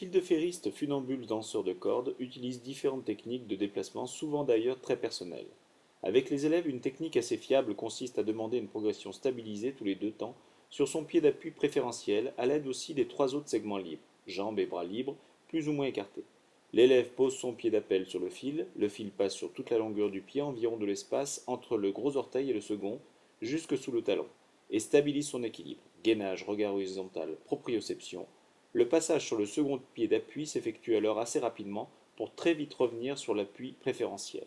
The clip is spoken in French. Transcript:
Fil-de-ferristes funambules danseurs de cordes utilisent différentes techniques de déplacement souvent d'ailleurs très personnelles. Avec les élèves, une technique assez fiable consiste à demander une progression stabilisée tous les deux temps sur son pied d'appui préférentiel à l'aide aussi des trois autres segments libres, jambes et bras libres, plus ou moins écartés. L'élève pose son pied d'appel sur le fil, le fil passe sur toute la longueur du pied environ de l'espace entre le gros orteil et le second, jusque sous le talon, et stabilise son équilibre. Gainage, regard horizontal, proprioception. Le passage sur le second pied d'appui s'effectue alors assez rapidement pour très vite revenir sur l'appui préférentiel.